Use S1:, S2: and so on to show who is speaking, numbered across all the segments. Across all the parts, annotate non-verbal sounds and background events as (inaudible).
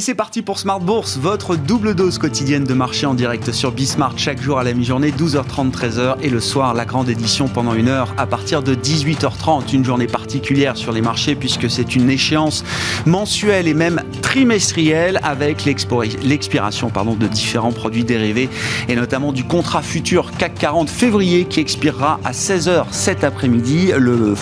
S1: Et c'est parti pour Smart Bourse, votre double dose quotidienne de marché en direct sur Bismart chaque jour à la mi-journée, 12h30, 13h et le soir la grande édition pendant une heure à partir de 18h30. Une journée particulière sur les marchés puisque c'est une échéance mensuelle et même trimestrielle avec l'expiration de différents produits dérivés et notamment du contrat futur CAC 40 février qui expirera à 16h cet après-midi. Le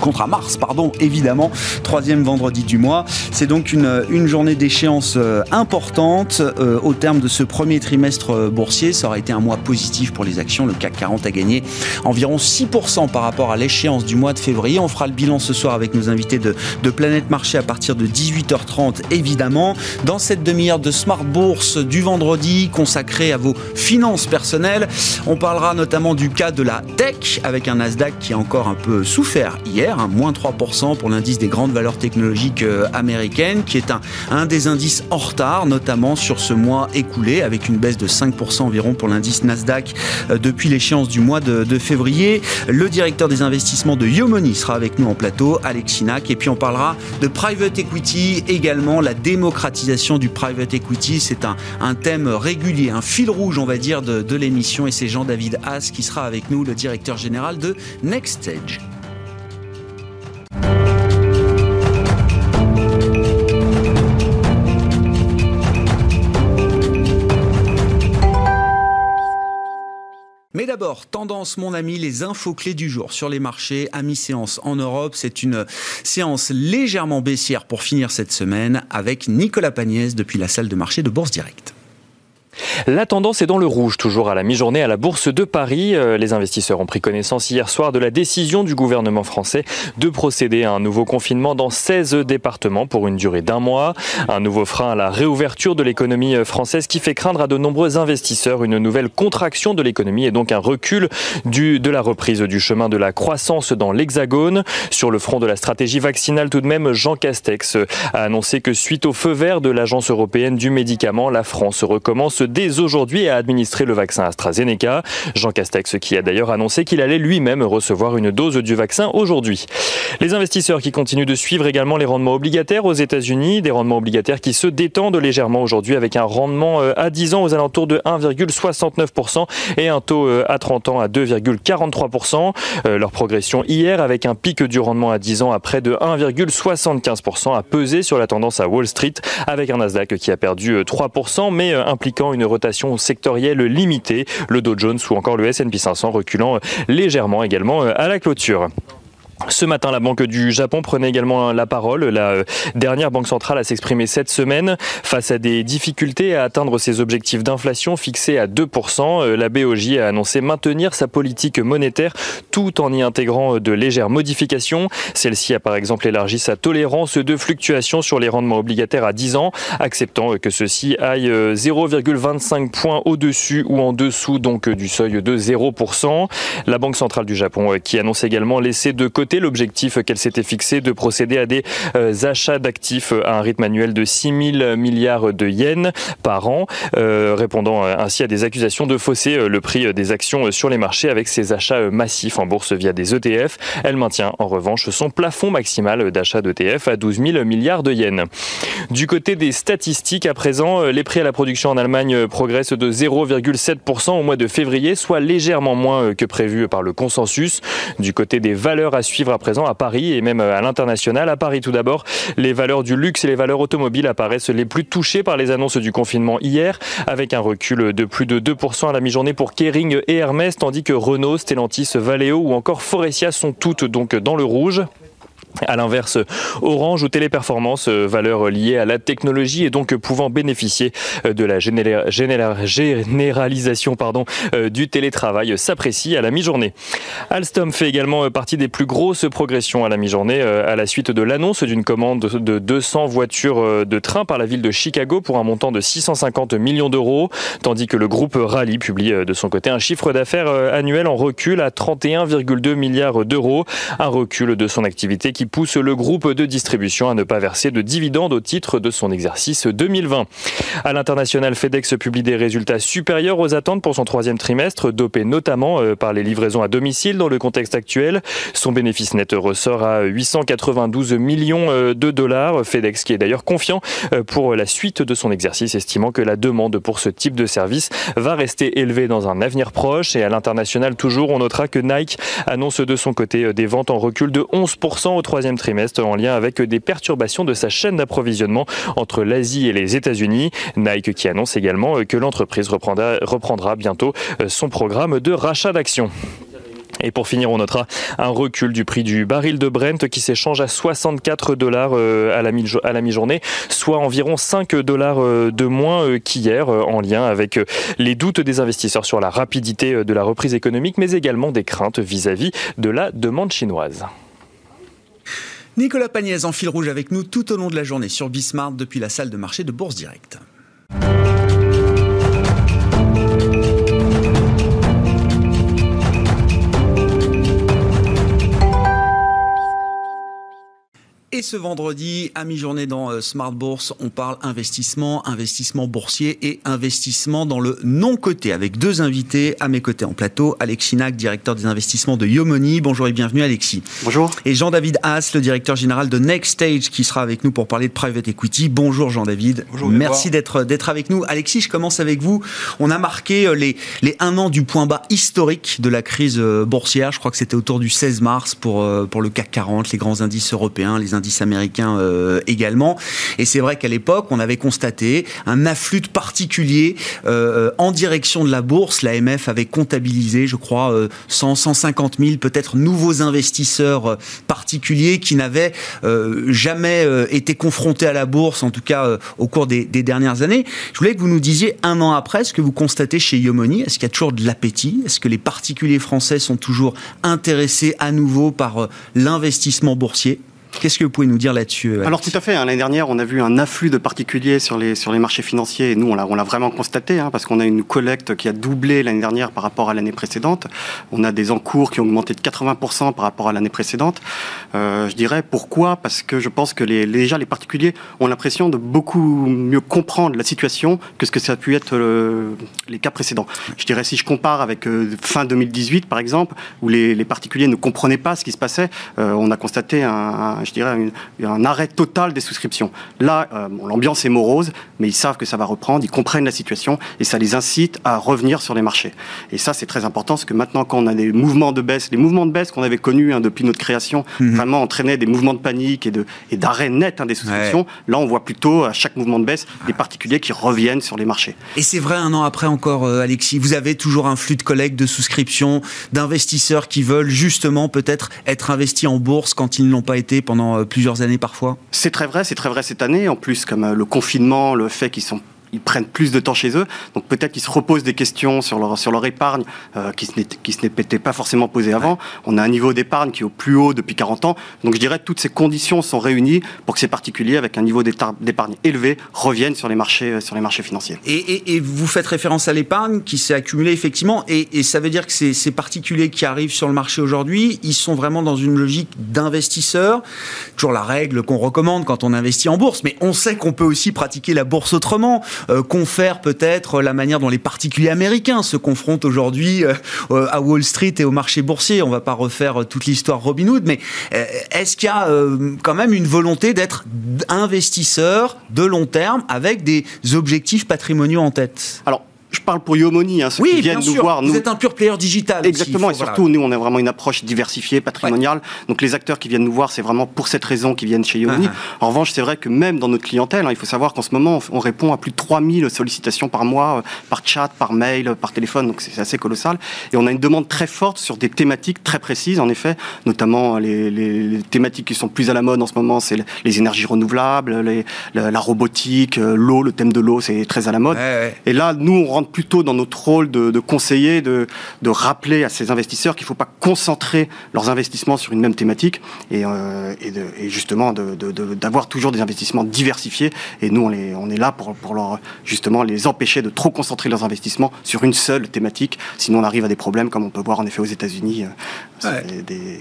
S1: contrat mars, pardon, évidemment, troisième vendredi du mois. C'est donc une, une journée d'échéance euh, importante euh, au terme de ce premier trimestre euh, boursier. Ça aurait été un mois positif pour les actions. Le CAC 40 a gagné environ 6% par rapport à l'échéance du mois de février. On fera le bilan ce soir avec nos invités de, Planète Marché à partir de 18h30 évidemment. Dans cette demi-heure de Smart Bourse du vendredi consacrée à vos finances personnelles, on parlera notamment du cas de la tech avec un Nasdaq qui a encore un peu souffert hier, hein, moins 3% pour l'indice des grandes valeurs technologiques américaines qui est un des indices en retard, notamment sur ce mois écoulé, avec une baisse de 5% environ pour l'indice Nasdaq euh, depuis l'échéance du mois de, février. Le directeur des investissements de Yomoni sera avec nous en plateau, Alex Sinac. Et puis on parlera de private equity, également la démocratisation du private equity. C'est un, thème régulier, un fil rouge, on va dire, de, de l'émission. Et c'est Jean-David Haas qui sera avec nous, le directeur général de Next Stage. Mais d'abord, tendance, mon ami, les infos clés du jour sur les marchés à mi-séance en Europe. C'est une séance légèrement baissière pour finir cette semaine avec Nicolas Pagnès depuis la salle de marché de Bourse Directe.
S2: La tendance est dans le rouge, toujours à la mi-journée à la Bourse de Paris. Euh, les investisseurs ont pris connaissance hier soir de la décision du gouvernement français de procéder à un nouveau confinement dans 16 départements pour une durée d'un mois. Un nouveau frein à la réouverture de l'économie française qui fait craindre à de nombreux investisseurs une nouvelle contraction de l'économie et donc un recul du, de la reprise du chemin de la croissance dans l'Hexagone. Sur le front de la stratégie vaccinale, tout de même, Jean Castex a annoncé que suite au feu vert de l'Agence européenne du médicament, la France recommence dès aujourd'hui à administrer le vaccin AstraZeneca. Jean Castex qui a d'ailleurs annoncé qu'il allait lui-même recevoir une dose du vaccin aujourd'hui. Les investisseurs qui continuent de suivre également les rendements obligataires aux États-Unis, des rendements obligataires qui se détendent légèrement aujourd'hui avec un rendement euh, à 10 ans aux alentours de 1,69% et un taux euh, à 30 ans à 2,43%. Euh, leur progression hier avec un pic du rendement à 10 ans à près de 1,75% a pesé sur la tendance à Wall Street avec un Nasdaq qui a perdu 3% mais impliquant une rotation sectorielle limitée, le Dow Jones ou encore le S&P 500 reculant légèrement également à la clôture. Ce matin, la Banque du Japon prenait également la parole. La euh, dernière banque centrale a s'exprimé cette semaine face à des difficultés à atteindre ses objectifs d'inflation fixés à 2%. Euh, la BOJ a annoncé maintenir sa politique monétaire tout en y intégrant de légères modifications. Celle-ci a par exemple élargi sa tolérance de fluctuation sur les rendements obligataires à 10 ans, acceptant que ceux-ci aillent 0,25 points au-dessus ou en dessous donc du seuil de 0%. La Banque centrale du Japon qui annonce également laisser de côté l'objectif qu'elle s'était fixé de procéder à des euh, achats d'actifs à un rythme annuel de 6 000 milliards de yens par an, euh, répondant ainsi à des accusations de fausser euh, le prix des actions sur les marchés avec ses achats massifs en bourse via des ETF. Elle maintient en revanche son plafond maximal d'achat d'ETF à 12 000 milliards de yens. Du côté des statistiques, à présent, les prix à la production en Allemagne progressent de 0,7% au mois de février, soit légèrement moins que prévu par le consensus. Du côté des valeurs à suivre, suivre à présent à Paris et même à l'international. À Paris tout d'abord, les valeurs du luxe et les valeurs automobiles apparaissent les plus touchées par les annonces du confinement hier, avec un recul de plus de 2% à la mi-journée pour Kering et Hermès, tandis que Renault, Stellantis, Valeo ou encore Forestia sont toutes donc dans le rouge. À l'inverse, Orange ou Téléperformance, euh, valeur liée à la technologie et donc pouvant bénéficier euh, de la généralisation pardon, euh, du télétravail, s'apprécie à la mi-journée. Alstom fait également partie des plus grosses progressions à la mi-journée à la suite de l'annonce d'une commande de 200 voitures de train par la ville de Chicago pour un montant de 650 millions d'euros, tandis que le groupe Rally publie de son côté un chiffre d'affaires annuel en recul à 31,2 milliards d'euros, un recul de son activité qui pousse le groupe de distribution à ne pas verser de dividendes au titre de son exercice 2020. À l'international, FedEx publie des résultats supérieurs aux attentes pour son troisième trimestre, dopé notamment euh, par les livraisons à domicile dans le contexte actuel. Son bénéfice net ressort à 892 millions euh, de dollars. FedEx qui est d'ailleurs confiant euh, pour la suite de son exercice, estimant que la demande pour ce type de service va rester élevée dans un avenir proche. Et à l'international toujours, on notera que Nike annonce de son côté des ventes en recul de 11% au troisième trimestre en lien avec des perturbations de sa chaîne d'approvisionnement entre l'Asie et les États-Unis. Nike qui annonce également que l'entreprise reprendra, bientôt son programme de rachat d'actions. Et pour finir, on notera un recul du prix du baril de Brent qui s'échange à 64 dollars euh, à la mi-journée, soit environ 5 dollars euh, de moins euh, qu'hier, en lien avec les doutes des investisseurs sur la rapidité de la reprise économique, mais également des craintes vis-à-vis de la demande chinoise.
S1: Nicolas Pagnès en fil rouge avec nous tout au long de la journée sur Bismart depuis la salle de marché de Bourse Direct. Ce vendredi, à mi-journée dans euh, Smart Bourse, on parle investissement, investissement boursier et investissement dans le non-côté avec deux invités à mes côtés en plateau. Alexis Chinac, directeur des investissements de Yomoni. Bonjour et bienvenue Alexis.
S3: Bonjour.
S1: Et Jean-David Haas, le directeur général de Next Stage qui sera avec nous pour parler de private equity. Bonjour Jean-David.
S3: Bonjour.
S1: Merci d'être d'être avec nous. Alexis, je commence avec vous. On a marqué euh, les, les un an du point bas historique de la crise euh, boursière. Je crois que c'était autour du 16 mars pour, pour le CAC 40, les grands indices européens, les indices américains euh, également. Et c'est vrai qu'à l'époque, on avait constaté un afflux particulier euh, en direction de la bourse. L'AMF avait comptabilisé, je crois, 100, 150 000 peut-être nouveaux investisseurs euh, particuliers qui n'avaient jamais été confrontés à la bourse, en tout cas au cours des, des, dernières années. Je voulais que vous nous disiez un an après ce que vous constatez chez Yomoni. Est-ce qu'il y a toujours de l'appétit? Est-ce que les particuliers français sont toujours intéressés à nouveau par l'investissement boursier? Qu'est-ce que vous pouvez nous dire là-dessus
S3: Alors tout à fait. Hein. L'année dernière, on a vu un afflux de particuliers sur les, sur les marchés financiers. Et nous, on l'a, vraiment constaté, hein, parce qu'on a une collecte qui a doublé l'année dernière par rapport à l'année précédente. On a des encours qui ont augmenté de 80% par rapport à l'année précédente. Euh, je dirais pourquoi? Parce que je pense que déjà les particuliers ont l'impression de beaucoup mieux comprendre la situation que ce que ça a pu être le, les cas précédents. Je dirais si je compare avec euh, fin 2018 par exemple, où les, particuliers ne comprenaient pas ce qui se passait, euh, on a constaté un je dirais, un arrêt total des souscriptions. Là, euh, l'ambiance est morose, mais ils savent que ça va reprendre, ils comprennent la situation et ça les incite à revenir sur les marchés. Et ça, c'est très important, parce que maintenant, quand on a des mouvements de baisse, les mouvements de baisse qu'on avait connus hein, depuis notre création, mhm. vraiment entraînaient des mouvements de panique et, de, et d'arrêt net hein, des souscriptions. Là, on voit plutôt, à chaque mouvement de baisse, des particuliers qui reviennent sur les marchés.
S1: Et c'est vrai, un an après encore, euh, Alexis, vous avez toujours un flux de collègues, de souscriptions, d'investisseurs qui veulent justement peut-être être investis en bourse quand ils ne l'ont pas été pendant pendant euh, plusieurs années parfois
S3: C'est très vrai, c'est très vrai cette année. En plus, comme euh, le confinement, le fait qu'ils sont ils prennent plus de temps chez eux. Donc peut-être qu'ils se reposent des questions sur leur, sur leur épargne euh, qui, se n'étaient pas forcément posées avant. On a un niveau d'épargne qui est au plus haut depuis 40 ans. Donc je dirais que toutes ces conditions sont réunies pour que ces particuliers avec un niveau d'épargne élevé reviennent sur les marchés, euh, sur les marchés financiers.
S1: Et, et, vous faites référence à l'épargne qui s'est accumulée effectivement. Et, et, ça veut dire que ces, ces particuliers qui arrivent sur le marché aujourd'hui, ils sont vraiment dans une logique d'investisseurs. Toujours la règle qu'on recommande quand on investit en bourse. Mais on sait qu'on peut aussi pratiquer la bourse autrement. Euh, confère peut-être la manière dont les particuliers américains se confrontent aujourd'hui euh, euh, à Wall Street et au marché boursier. On ne va pas refaire toute l'histoire Robinhood, mais est-ce qu'il y a quand même une volonté d'être investisseur de long terme avec des objectifs patrimoniaux en tête?
S3: Alors, je parle pour Yomoni, hein, ceux
S1: oui,
S3: qui viennent
S1: nous
S3: voir.
S1: Vous êtes un pur player digital.
S3: Exactement, et surtout, nous, on a vraiment une approche diversifiée, patrimoniale. Donc, les acteurs qui viennent nous voir, c'est vraiment pour cette raison qu'ils viennent chez Yomoni. Uh-huh. En revanche, c'est vrai que même dans notre clientèle, hein, il faut savoir qu'en ce moment, on, répond à plus de 3000 sollicitations par mois, euh, par chat, par mail, par téléphone, donc c'est assez colossal. Et on a une demande très forte sur des thématiques très précises, en effet, notamment les, les, les thématiques qui sont plus à la mode en ce moment, c'est les énergies renouvelables, les, la, la, robotique, euh, l'eau, le thème de l'eau, c'est très à la mode.
S1: Ouais, ouais.
S3: Et là, nous, on rentre plutôt dans notre rôle de, de conseiller, de, de, rappeler à ces investisseurs qu'il ne faut pas concentrer leurs investissements sur une même thématique et, euh, et, de, et justement d'avoir toujours des investissements diversifiés. Et nous, on, les, on est là pour, pour leur, justement les empêcher de trop concentrer leurs investissements sur une seule thématique. Sinon, on arrive à des problèmes comme on peut voir en effet aux États-Unis, euh,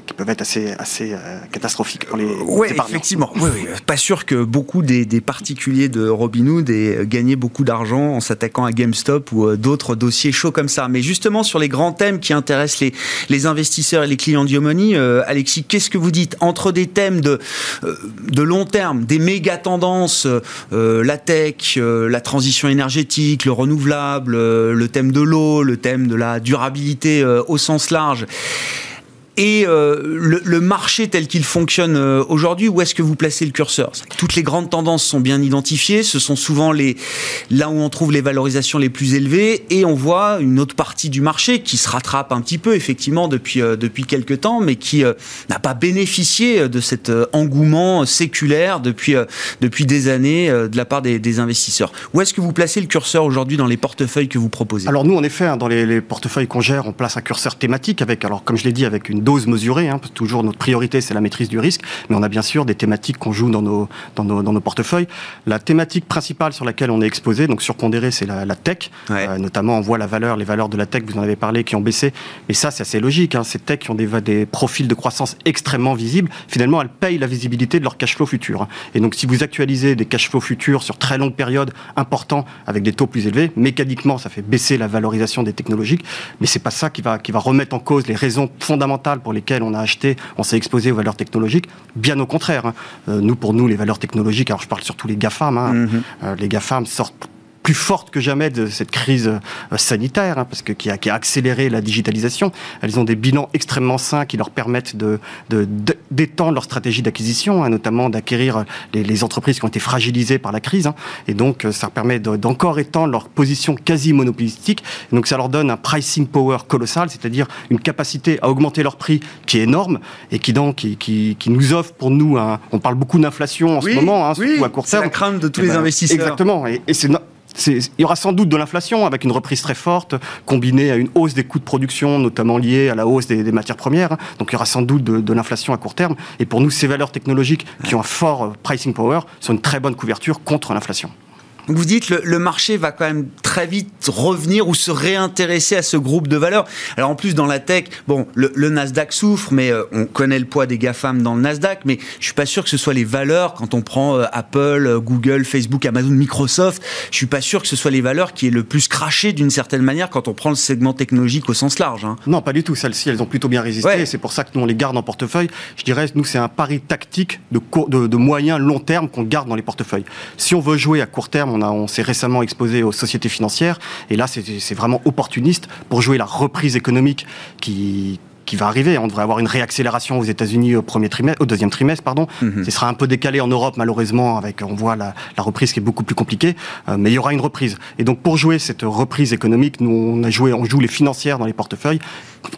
S3: qui peuvent être assez, assez euh, catastrophiques pour les,
S1: Effectivement, oui, oui. pas sûr que beaucoup des, des particuliers de Robinhood aient gagné beaucoup d'argent en s'attaquant à GameStop ou euh, d'autres dossiers chauds comme ça. Mais justement, sur les grands thèmes qui intéressent les, investisseurs et les clients d'Iomoni, euh, Alexis, qu'est-ce que vous dites entre des thèmes de, euh, de long terme, des méga tendances, la tech, la transition énergétique, le renouvelable, le thème de l'eau, le thème de la durabilité au sens large et euh, le, le, marché tel qu'il fonctionne euh, aujourd'hui, où est-ce que vous placez le curseur? Toutes les grandes tendances sont bien identifiées, ce sont souvent les là où on trouve les valorisations les plus élevées, et on voit une autre partie du marché qui se rattrape un petit peu effectivement depuis euh, depuis quelques temps, mais qui n'a pas bénéficié de cet engouement séculaire depuis depuis des années de la part des, des investisseurs. Où est-ce que vous placez le curseur aujourd'hui dans les portefeuilles que vous proposez?
S3: Alors nous, en effet, hein, dans les, les portefeuilles qu'on gère, on place un curseur thématique avec, alors comme je l'ai dit, avec une dose mesurée. Hein, toujours notre priorité, c'est la maîtrise du risque, mais on a bien sûr des thématiques qu'on joue dans nos, dans nos, dans nos portefeuilles. La thématique principale sur laquelle on est exposé, donc surpondéré, c'est la, la, tech. Euh, notamment, on voit la valeur, les valeurs de la tech, vous en avez parlé, qui ont baissé. Et ça, c'est assez logique. Hein. Ces techs qui ont des, des profils de croissance extrêmement visibles, finalement, elles payent la visibilité de leur cash flow futur. Et donc, si vous actualisez des cash flows futurs sur très longue période, importants, avec des taux plus élevés, mécaniquement, ça fait baisser la valorisation des technologiques. Mais c'est pas ça qui va, qui va remettre en cause les raisons fondamentales pour lesquelles on a acheté, on s'est exposé aux valeurs technologiques. Bien au contraire. Hein. Euh, nous, pour nous, les valeurs technologiques, alors je parle surtout les GAFAM, hein, mm-hmm. euh, les GAFAM sortent plus forte que jamais de cette crise euh, sanitaire, hein, parce que qui a, qui a, accéléré la digitalisation. Elles ont des bilans extrêmement sains qui leur permettent de d'étendre leur stratégie d'acquisition, hein, notamment d'acquérir les, les, entreprises qui ont été fragilisées par la crise. Hein, et donc, euh, ça permet d'encore étendre leur position quasi monopolistique. Donc, ça leur donne un pricing power colossal, c'est-à-dire une capacité à augmenter leur prix qui est énorme et qui donc qui, qui, qui nous offre pour nous, un, on parle beaucoup d'inflation en ce moment, hein,
S1: oui, à court terme. C'est la crainte de tous et eh les ben, investisseurs.
S3: Exactement. Et, et c'est il y aura sans doute de l'inflation avec une reprise très forte, combinée à une hausse des coûts de production, notamment liée à la hausse des, matières premières. Donc il y aura sans doute de, l'inflation à court terme. Et pour nous, ces valeurs technologiques qui ont un fort pricing power sont une très bonne couverture contre l'inflation.
S1: Vous dites le, le marché va quand même très vite revenir ou se réintéresser à ce groupe de valeurs. Alors en plus dans la tech, bon, le, le Nasdaq souffre, mais euh, on connaît le poids des GAFAM dans le Nasdaq, mais je suis pas sûr que ce soit les valeurs quand on prend euh, Apple, euh, Google, Facebook, Amazon, Microsoft. Je suis pas sûr que ce soit les valeurs qui est le plus craché d'une certaine manière quand on prend le segment technologique au sens large. Hein.
S3: Non, pas du tout. Celles-ci, elles ont plutôt bien résisté. Ouais. C'est pour ça que nous on les garde en portefeuille. Je dirais, nous c'est un pari tactique de, de, de moyen long terme qu'on garde dans les portefeuilles. Si on veut jouer à court terme, on, s'est récemment exposé aux sociétés financières, et là c'est vraiment opportuniste pour jouer la reprise économique qui qui va arriver. On devrait avoir une réaccélération aux États-Unis au premier trimestre, au deuxième trimestre, pardon. -hmm. Ce sera un peu décalé en Europe, malheureusement, avec on voit la, la reprise qui est beaucoup plus compliquée, euh, mais il y aura une reprise. Et donc pour jouer cette reprise économique, nous on a joué, on joue les financières dans les portefeuilles.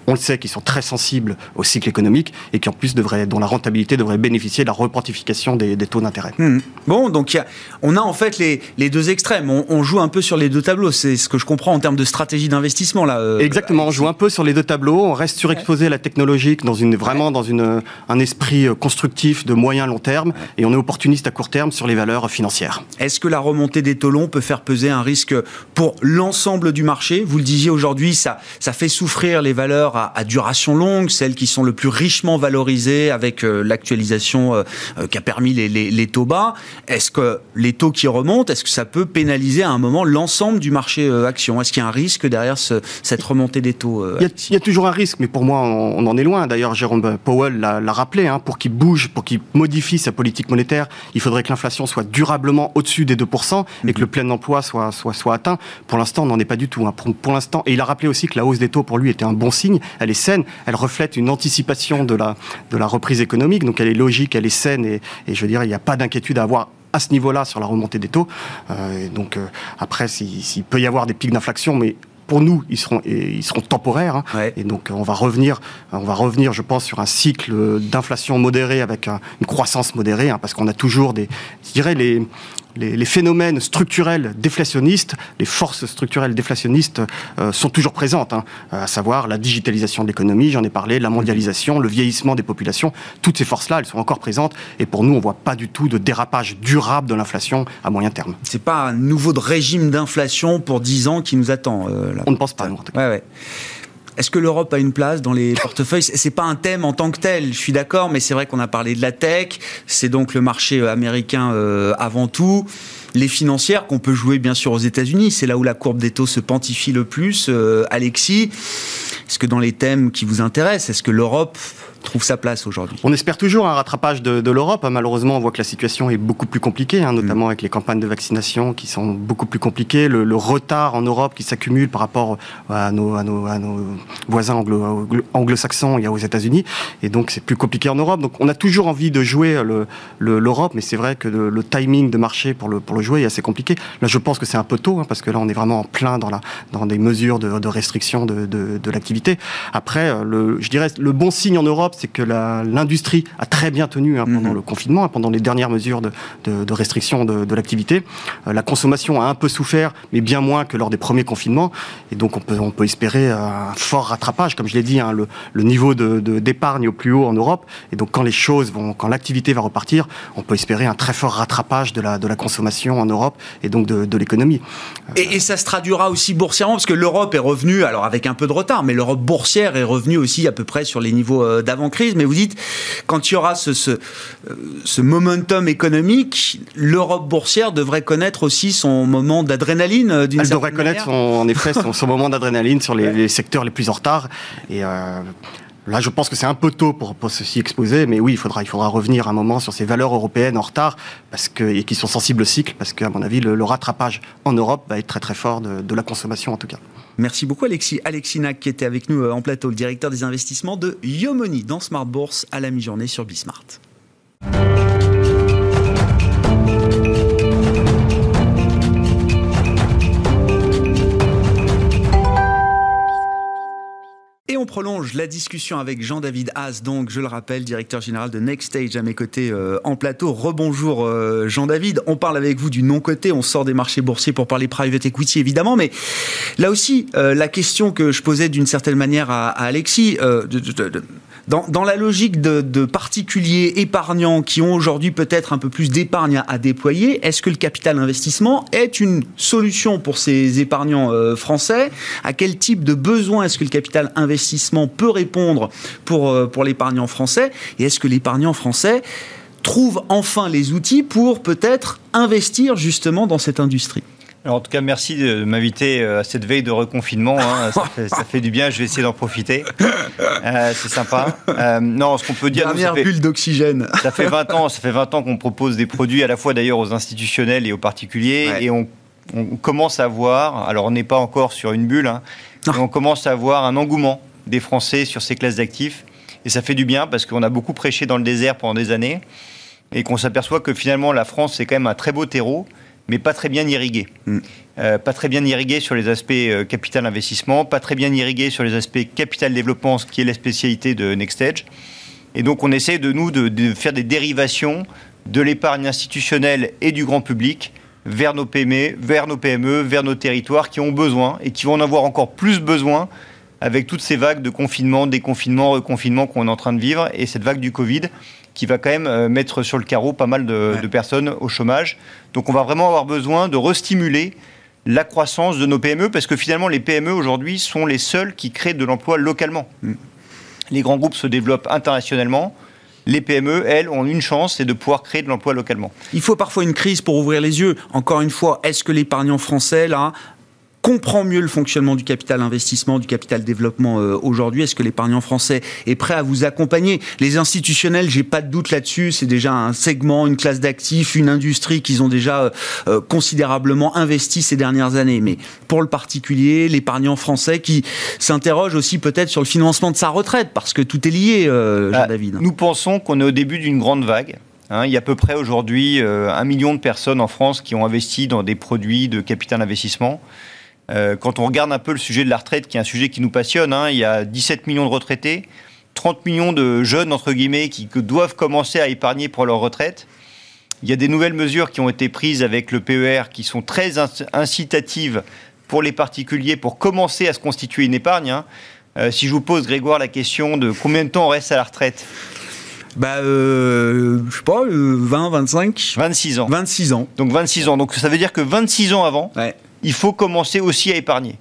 S3: On le sait, qui sont très sensibles au cycle économique et qui en plus devraient, dont la rentabilité devrait bénéficier de la reportification des, des taux d'intérêt.
S1: Mmh. Bon, donc y a, on a en fait les, les deux extrêmes. On, on, joue un peu sur les deux tableaux. C'est ce que je comprends en termes de stratégie d'investissement là.
S3: Euh, Exactement. On joue un peu sur les deux tableaux. On reste surexposé la technologique dans une vraiment dans une un esprit euh, constructif de moyen long terme et on est opportuniste à court terme sur les valeurs financières.
S1: Est-ce que la remontée des taux longs peut faire peser un risque pour l'ensemble du marché? Vous le disiez aujourd'hui, ça ça fait souffrir les valeurs à, à, duration longue, celles qui sont le plus richement valorisées avec euh, l'actualisation euh, euh, qui a permis les, les, les taux bas. Est-ce que les taux qui remontent, est-ce que ça peut pénaliser à un moment l'ensemble du marché euh, action? Est-ce qu'il y a un risque derrière ce, cette remontée des taux
S3: il y, a, il y, a, toujours un risque, mais pour moi, on, en est loin. D'ailleurs, Jérôme Powell l'a rappelé, hein, pour qu'il bouge, pour qu'il modifie sa politique monétaire, il faudrait que l'inflation soit durablement au-dessus des 2% mmh. et que le plein emploi soit, soit, soit atteint. Pour l'instant, on n'en est pas du tout. Hein. Pour, l'instant, et il a rappelé aussi que la hausse des taux pour lui était un bon signe elle est saine, elle reflète une anticipation de la, de la reprise économique, donc elle est logique, elle est saine, et, et je veux dire, il n'y a pas d'inquiétude à avoir à ce niveau-là sur la remontée des taux. Euh, donc euh, après, s'il si, peut y avoir des pics d'inflation, mais pour nous, ils seront, ils seront temporaires. Hein. Ouais. Et donc, on va revenir, on va revenir, je pense, sur un cycle d'inflation modérée avec un, une croissance modérée, hein, parce qu'on a toujours des, je dirais, les, les, phénomènes structurels déflationnistes, les forces structurelles déflationnistes euh, sont toujours présentes, hein, à savoir la digitalisation de l'économie, j'en ai parlé, la mondialisation, le vieillissement des populations. Toutes ces forces-là, elles sont encore présentes. Et pour nous, on ne voit pas du tout de dérapage durable de l'inflation à moyen terme.
S1: C'est pas un nouveau régime d'inflation pour 10 ans qui nous attend.
S3: Euh, on ne pense pas, nous, en tout cas.
S1: Ouais, ouais. Est-ce que l'Europe a une place dans les portefeuilles? C'est pas un thème en tant que tel, je suis d'accord, mais c'est vrai qu'on a parlé de la tech, c'est donc le marché euh, américain euh, avant tout. Les financières qu'on peut jouer bien sûr aux États-Unis, c'est là où la courbe des taux se pentifie le plus. Euh, Alexis, est-ce que dans les thèmes qui vous intéressent, est-ce que l'Europe trouve sa place aujourd'hui
S3: On espère toujours un rattrapage de, l'Europe. Malheureusement, on voit que la situation est beaucoup plus compliquée, hein, notamment mm. avec les campagnes de vaccination qui sont beaucoup plus compliquées, le, retard en Europe qui s'accumule par rapport à nos, voisins anglo-saxons et aux États-Unis. Et donc, c'est plus compliqué en Europe. Donc, on a toujours envie de jouer l'Europe, mais c'est vrai que le, timing de marché pour le, pour le jouer est assez compliqué. Là, je pense que c'est un peu tôt, hein, parce que là, on est vraiment en plein dans, la, dans des mesures de, restriction de, de l'activité. Après, le, je dirais, le bon signe en Europe, c'est que l'industrie a très bien tenu hein, pendant mhm. le confinement, hein, pendant les dernières mesures de, de, restriction de, l'activité. Euh, la consommation a un peu souffert, mais bien moins que lors des premiers confinements. Et donc on peut, on peut espérer un fort rattrapage, comme je l'ai dit, hein, le, le, niveau d'épargne de, au plus haut en Europe. Et donc quand les choses vont, quand l'activité va repartir, on peut espérer un très fort rattrapage de la, de la consommation en Europe et donc de, l'économie.
S1: Et, et, ça se traduira aussi boursièrement, parce que l'Europe est revenue, alors avec un peu de retard, mais l'Europe boursière est revenue aussi à peu près sur les niveaux euh, crise, mais vous dites, quand il y aura ce, ce, euh, momentum économique, l'Europe boursière devrait connaître aussi son moment d'adrénaline euh,
S3: Elle devrait connaître, en effet, son, moment d'adrénaline sur (laughs) les, secteurs les plus en retard. Et euh, Là, je pense que c'est un peu tôt pour, pour s'y exposer, mais oui, il faudra, revenir un moment sur ces valeurs européennes en retard et qui sont sensibles au cycle, parce qu'à mon avis, le, rattrapage en Europe va être très très fort de, la consommation en tout cas.
S1: Merci beaucoup Alexis. Alexis Nac qui était avec nous euh, en plateau, le directeur des investissements de Yomoni dans Smart Bourse à la mi-journée sur Bismart. Et on prolonge la discussion avec Jean-David Haas, donc je le rappelle, directeur général de Next Stage à mes côtés euh, en plateau. Rebonjour euh, Jean-David, on parle avec vous du non-côté, on sort des marchés boursiers pour parler private equity évidemment, mais là aussi, euh, la question que je posais d'une certaine manière à, Alexis, dans, la logique de, particuliers épargnants qui ont aujourd'hui peut-être un peu plus d'épargne à, déployer, est-ce que le capital investissement est une solution pour ces épargnants euh, français? À quel type de besoin est-ce que le capital investissement peut répondre pour, euh, pour l'épargnant français? Et est-ce que l'épargnant français trouve enfin les outils pour peut-être investir justement dans cette industrie?
S4: En tout cas, merci de m'inviter euh, à cette veille de reconfinement. Hein. (laughs) Ça, fait, du bien. Je vais essayer d'en profiter. Euh, c'est sympa. Euh, non, ce qu'on peut dire.
S1: Dernière bulle d'oxygène.
S4: Ça fait 20 ans. Ça fait 20 ans qu'on propose des produits à la fois d'ailleurs aux institutionnels et aux particuliers, et on, commence à voir. Alors, on n'est pas encore sur une bulle, hein, mais on commence à voir un engouement des Français sur ces classes d'actifs, et ça fait du bien parce qu'on a beaucoup prêché dans le désert pendant des années, et qu'on s'aperçoit que finalement la France c'est quand même un très beau terreau mais pas très bien irrigué. Mm. Euh, pas très bien irrigué sur les aspects euh, capital investissement, pas très bien irrigué sur les aspects capital développement, ce qui est la spécialité de Nextage. Et donc on essaie de nous de, faire des dérivations de l'épargne institutionnelle et du grand public vers nos PME, vers nos PME, vers nos territoires qui ont besoin et qui vont en avoir encore plus besoin avec toutes ces vagues de confinement, déconfinement, reconfinement qu'on est en train de vivre et cette vague du Covid qui va quand même euh, mettre sur le carreau pas mal de, personnes au chômage. Donc on va vraiment avoir besoin de restimuler la croissance de nos PME, parce que finalement les PME aujourd'hui sont les seuls qui créent de l'emploi localement. Mm. Les grands groupes se développent internationalement. Les PME, elles, ont une chance, c'est de pouvoir créer de l'emploi localement.
S1: Il faut parfois une crise pour ouvrir les yeux. Encore une fois, est-ce que l'épargnant français, là, comprend mieux le fonctionnement du capital investissement, du capital développement euh, aujourd'hui Est-ce que l'épargnant français est prêt à vous accompagner? Les institutionnels, j'ai pas de doute là-dessus, c'est déjà un segment, une classe d'actifs, une industrie qu'ils ont déjà euh, euh, considérablement investi ces dernières années. Mais pour le particulier, l'épargnant français qui s'interroge aussi peut-être sur le financement de sa retraite, parce que tout est lié, Jean-David.
S4: Nous pensons qu'on est au début d'une grande vague. Hein. il y a à peu près aujourd'hui un million de personnes en France qui ont investi dans des produits de capital investissement. Euh, quand on regarde un peu le sujet de la retraite, qui est un sujet qui nous passionne, hein, il y a 17 millions de retraités, 30 millions de jeunes, entre guillemets, qui doivent commencer à épargner pour leur retraite. Il y a des nouvelles mesures qui ont été prises avec le PER qui sont très incitatives pour les particuliers pour commencer à se constituer une épargne. Hein. Euh, si je vous pose, Grégoire, la question de combien de temps on reste à la retraite?
S1: Bah, euh, je sais pas, 20, 25
S4: 26 ans.
S1: 26 ans.
S4: Donc 26 ans. Donc ça veut dire que 26 ans avant, il faut commencer aussi à épargner.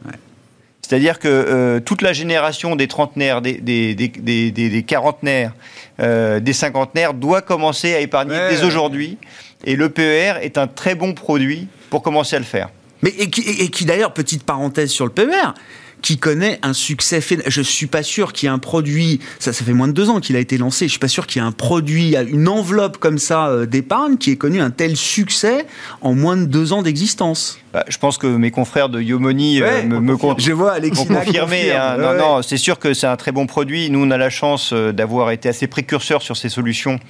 S4: C'est-à-dire que euh, toute la génération des trentenaires, des, des, des, des quarantenaires, euh, des cinquantenaires doit commencer à épargner dès aujourd'hui. Et le PER est un très bon produit pour commencer à le faire.
S1: Mais et qui, et qui d'ailleurs, petite parenthèse sur le PER, qui connaît un succès. Je suis pas sûr qu'il y ait un produit. Ça, ça fait moins de deux ans qu'il a été lancé. Je suis pas sûr qu'il y ait un produit, une enveloppe comme ça euh, d'épargne qui ait connu un tel succès en moins de deux ans d'existence.
S4: Bah, je pense que mes confrères de Yomoni euh, me, me
S1: Je vois
S4: confirmer. Hein. non, non, c'est sûr que c'est un très bon produit. Nous, on a la chance euh, d'avoir été assez précurseurs sur ces solutions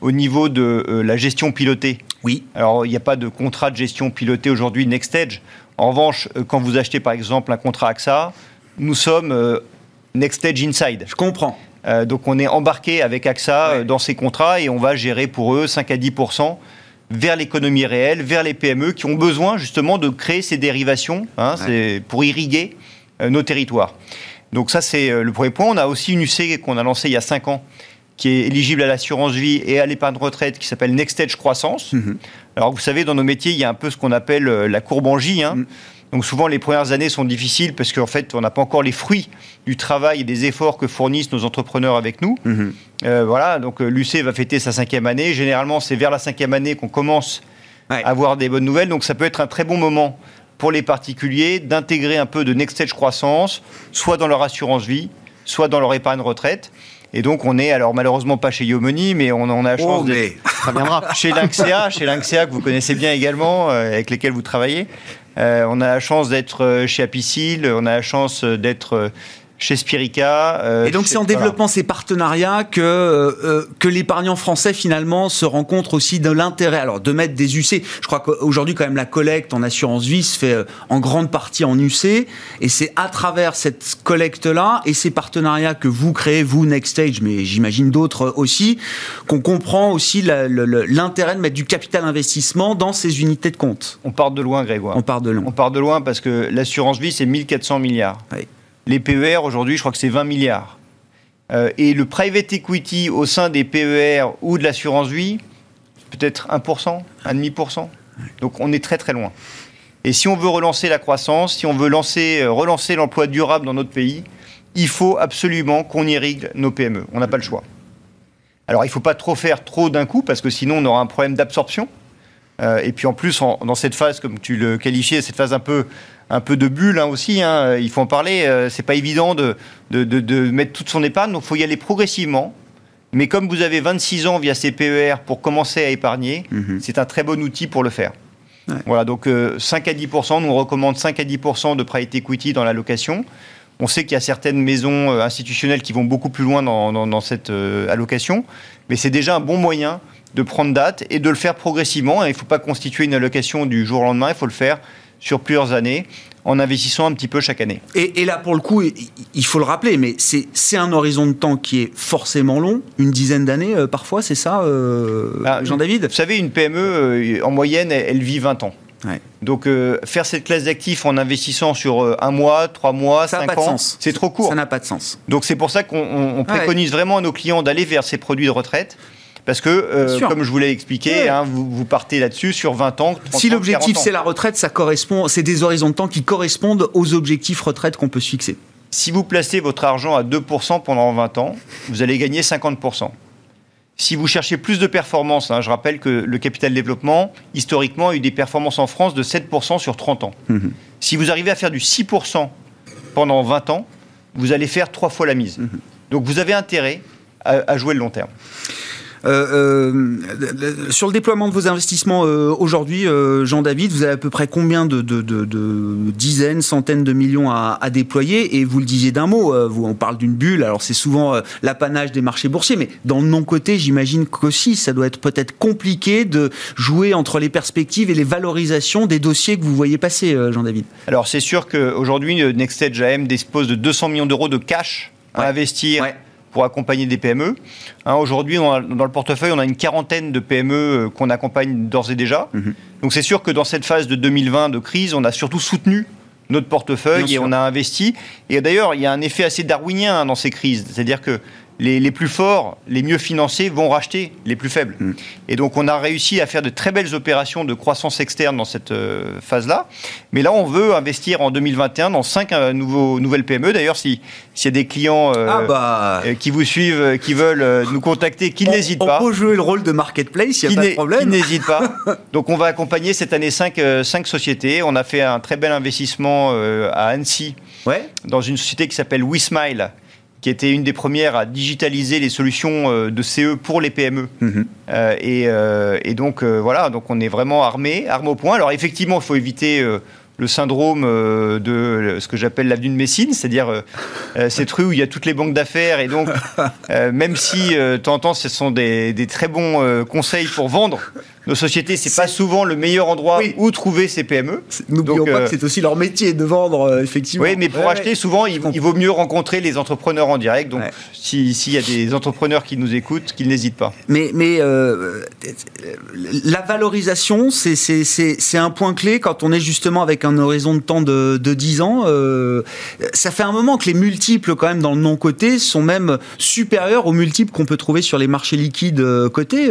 S4: au niveau de la gestion pilotée.
S1: Oui.
S4: Alors, il n'y a pas de contrat de gestion pilotée aujourd'hui NextEdge. En revanche, euh, quand vous achetez par exemple un contrat AXA, nous sommes euh, Next Stage Inside.
S1: Je comprends.
S4: Euh, donc on est embarqué avec AXA dans ces contrats et on va gérer pour eux 5 à 10 vers l'économie réelle, vers les PME qui ont besoin justement de créer ces dérivations hein, pour irriguer nos territoires. Donc ça c'est le premier point. On a aussi une UC qu'on a lancée il y a 5 ans qui est éligible à l'assurance vie et à l'épargne retraite qui s'appelle Next Stage Croissance. Mhm. Alors vous savez, dans nos métiers, il y a un peu ce qu'on appelle euh, la courbe en J. Hein. Mhm. Donc souvent, les premières années sont difficiles parce qu'en fait, on n'a pas encore les fruits du travail et des efforts que fournissent nos entrepreneurs avec nous. Mhm. Euh, voilà, donc euh, l'UC va fêter sa cinquième année. Généralement, c'est vers la cinquième année qu'on commence à avoir des bonnes nouvelles. Donc ça peut être un très bon moment pour les particuliers d'intégrer un peu de Next Stage Croissance, soit dans leur assurance vie, soit dans leur épargne retraite. Et donc, on est, alors malheureusement pas chez Yomoni, mais on en a la chance oh, d'être (laughs) chez Lynxea, chez Lynxea que vous connaissez bien également, euh, avec lesquels vous travaillez. Euh, on a la chance d'être euh, chez Apicil, on a la chance d'être chez Spirica.
S1: Euh, et donc c'est en développant ces partenariats que, euh, que l'épargnant français finalement se rend compte aussi de l'intérêt alors de mettre des UC. Je crois qu'aujourd'hui quand même la collecte en assurance vie se fait euh, en grande partie en UC et c'est à travers cette collecte là et ces partenariats que vous créez vous Next Stage mais j'imagine d'autres aussi qu'on comprend aussi l'intérêt de mettre du capital investissement dans ces unités de compte.
S4: On part de loin Grégoire.
S1: On part de loin.
S4: On part de loin parce que l'assurance vie c'est 1400 milliards. Oui. Les PER, aujourd'hui, je crois que c'est 20 milliards. Euh, et le private equity au sein des PER ou de l'assurance vie, peut-être 1%, 1,5%. Donc on est très très loin. Et si on veut relancer la croissance, si on veut euh, relancer l'emploi durable dans notre pays, il faut absolument qu'on irrigue nos PME. On n'a pas le choix. Alors il ne faut pas trop faire trop d'un coup, parce que sinon on aura un problème d'absorption. Euh, et puis en plus, dans cette phase, comme tu le qualifiais, cette phase un peu un peu de bulle hein, aussi. Hein, il faut en parler. Euh, c'est pas évident de, de, mettre toute son épargne, donc il faut y aller progressivement. Mais comme vous avez 26 ans via ces PER pour commencer à épargner, mhm. c'est un très bon outil pour le faire. Voilà, donc 5 euh, à 10% nous on recommande 5 à 10% de private equity dans l'allocation. On sait qu'il y a certaines maisons euh, institutionnelles qui vont beaucoup plus loin dans, cette allocation, mais c'est déjà un bon moyen de prendre date et de le faire progressivement. Il ne faut pas constituer une allocation du jour au lendemain, il faut le faire sur plusieurs années en investissant un petit peu chaque année.
S1: Et, là, pour le coup, il faut le rappeler, mais c'est un horizon de temps qui est forcément long, une dizaine d'années euh, parfois, c'est ça, euh, ah, Jean-David?
S4: Vous savez, une PME, euh, en moyenne, elle, vit 20 ans. Donc faire cette classe d'actifs en investissant sur un mois, trois mois, cinq ans, c'est trop court.
S1: Ça n'a pas de sens.
S4: Donc c'est pour ça qu'on préconise vraiment à nos clients d'aller vers ces produits de retraite parce que, euh, comme je vous l'ai expliqué, hein, vous, partez là-dessus sur 20 ans. 30
S1: si l'objectif c'est la retraite, ça correspond, c'est des horizons de temps qui correspondent aux objectifs retraite qu'on peut se fixer.
S4: Si vous placez votre argent à 2% pendant 20 ans, vous allez gagner 50%. Si vous cherchez plus de performance, hein, je rappelle que le capital développement, historiquement, a eu des performances en France de 7% sur 30 ans. Mhm. Si vous arrivez à faire du 6% pendant 20 ans, vous allez faire trois fois la mise. Mhm. Donc vous avez intérêt à jouer le long terme.
S1: Euh, euh, sur le déploiement de vos investissements euh, aujourd'hui, Jean-David, vous avez à peu près combien de, dizaines, centaines de millions à, déployer? Et vous le disiez d'un mot, vous, on parle d'une bulle, alors c'est souvent l'apanage des marchés boursiers, mais dans le non-côté, j'imagine qu'aussi, ça doit être peut-être compliqué de jouer entre les perspectives et les valorisations des dossiers que vous voyez passer, Jean-David.
S4: Alors c'est sûr qu'aujourd'hui, Nexted AM dispose de 200 millions d'euros de cash à investir pour accompagner des PME. Hein, aujourd'hui, dans le portefeuille, on a une quarantaine de PME qu'on accompagne d'ores et déjà. Mhm. Donc c'est sûr que dans cette phase de 2020 de crise, on a surtout soutenu notre portefeuille et on a investi. Et d'ailleurs, il y a un effet assez darwinien dans ces crises. C'est-à-dire que les, plus forts, les mieux financés vont racheter les plus faibles. Mm. Et donc on a réussi à faire de très belles opérations de croissance externe dans cette euh, phase-là. Mais là, on veut investir en 2021 dans cinq euh, nouveaux, nouvelles PME. D'ailleurs, s'il y a des clients euh, ah bah. qui vous suivent, qui veulent nous contacter, qu'ils n'hésitent pas.
S1: On peut jouer le rôle de marketplace, il n'y a pas de problème.
S4: Qui n'hésitent pas. (laughs) donc on va accompagner cette année cinq, cinq sociétés. On a fait un très bel investissement à Annecy. Ouais. Dans une société qui s'appelle WeSmile, qui était une des premières à digitaliser les solutions euh, de CE pour les PME. Mhm. Euh, euh, et, donc voilà, donc on est vraiment armé, armé au point. Alors effectivement, il faut éviter le syndrome de ce que j'appelle l'avenue de Messine, c'est-à-dire (laughs) cette rue où il y a toutes les banques d'affaires. Et donc, (laughs) même si de temps en temps, ce sont des, des très bons conseils pour vendre, nos sociétés, c'est pas souvent le meilleur endroit où trouver ces PME.
S1: N'oublions pas que euh, c'est aussi leur métier de vendre, euh, effectivement.
S4: Oui, mais pour acheter, souvent, il, vaut mieux rencontrer les entrepreneurs en direct. Donc, s'il y a des entrepreneurs qui nous écoutent, qu'ils n'hésitent pas.
S1: Mais, mais euh, la valorisation, c'est un point clé quand on est justement avec un horizon de temps de, de 10 ans. ça fait un moment que les multiples, quand même, dans le non-coté, sont même supérieurs aux multiples qu'on peut trouver sur les marchés liquides cotés.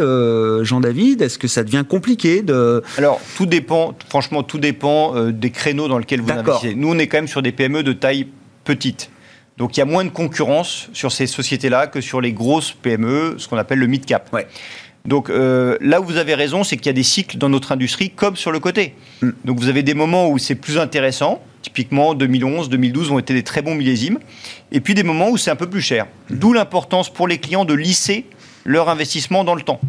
S1: Jean-David, est-ce que ça devient compliqué de...
S4: Alors, tout dépend, franchement, tout dépend euh, des créneaux dans lesquels vous investissez. Nous, on est quand même sur des PME de taille petite. Donc, il y a moins de concurrence sur ces sociétés-là que sur les grosses PME, ce qu'on appelle le mid-cap. Ouais. Donc euh, là où vous avez raison, c'est qu'il y a des cycles dans notre industrie comme sur le côté. Mm. Donc vous avez des moments où c'est plus intéressant, typiquement 2011, 2012 ont été des très bons millésimes, et puis des moments où c'est un peu plus cher. Mm. D'où l'importance pour les clients de lisser leur investissement dans le temps.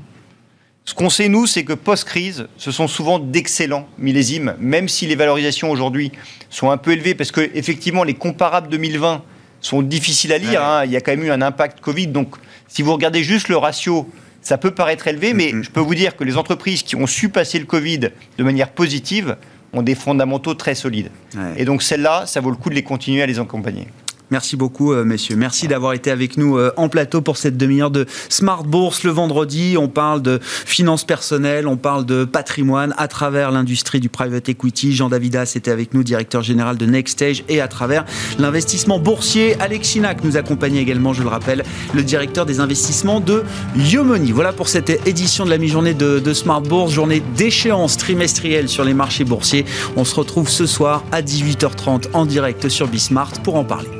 S4: Ce qu'on sait, nous, c'est que post-crise, ce sont souvent d'excellents millésimes, même si les valorisations aujourd'hui sont un peu élevées, parce que effectivement, les comparables 2020 sont difficiles à lire. Hein. Il y a quand même eu un impact Covid. Donc, si vous regardez juste le ratio, ça peut paraître élevé, mais je peux vous dire que les entreprises qui ont su passer le Covid de manière positive ont des fondamentaux très solides. Et donc, celles-là, ça vaut le coup de les continuer à les accompagner.
S1: Merci beaucoup, euh, messieurs. Merci d'avoir été avec nous euh, en plateau pour cette demi-heure de Smart Bourse le vendredi. On parle de finances personnelles, on parle de patrimoine à travers l'industrie du private equity. Jean Davidas était avec nous, directeur général de Nextage, et à travers l'investissement boursier. Alex Chinac nous accompagnait également, je le rappelle, le directeur des investissements de Yomoni. Voilà pour cette édition de la mi-journée de, de Smart Bourse, journée d'échéance trimestrielle sur les marchés boursiers. On se retrouve ce soir à 18h30 en direct sur Bismart pour en parler.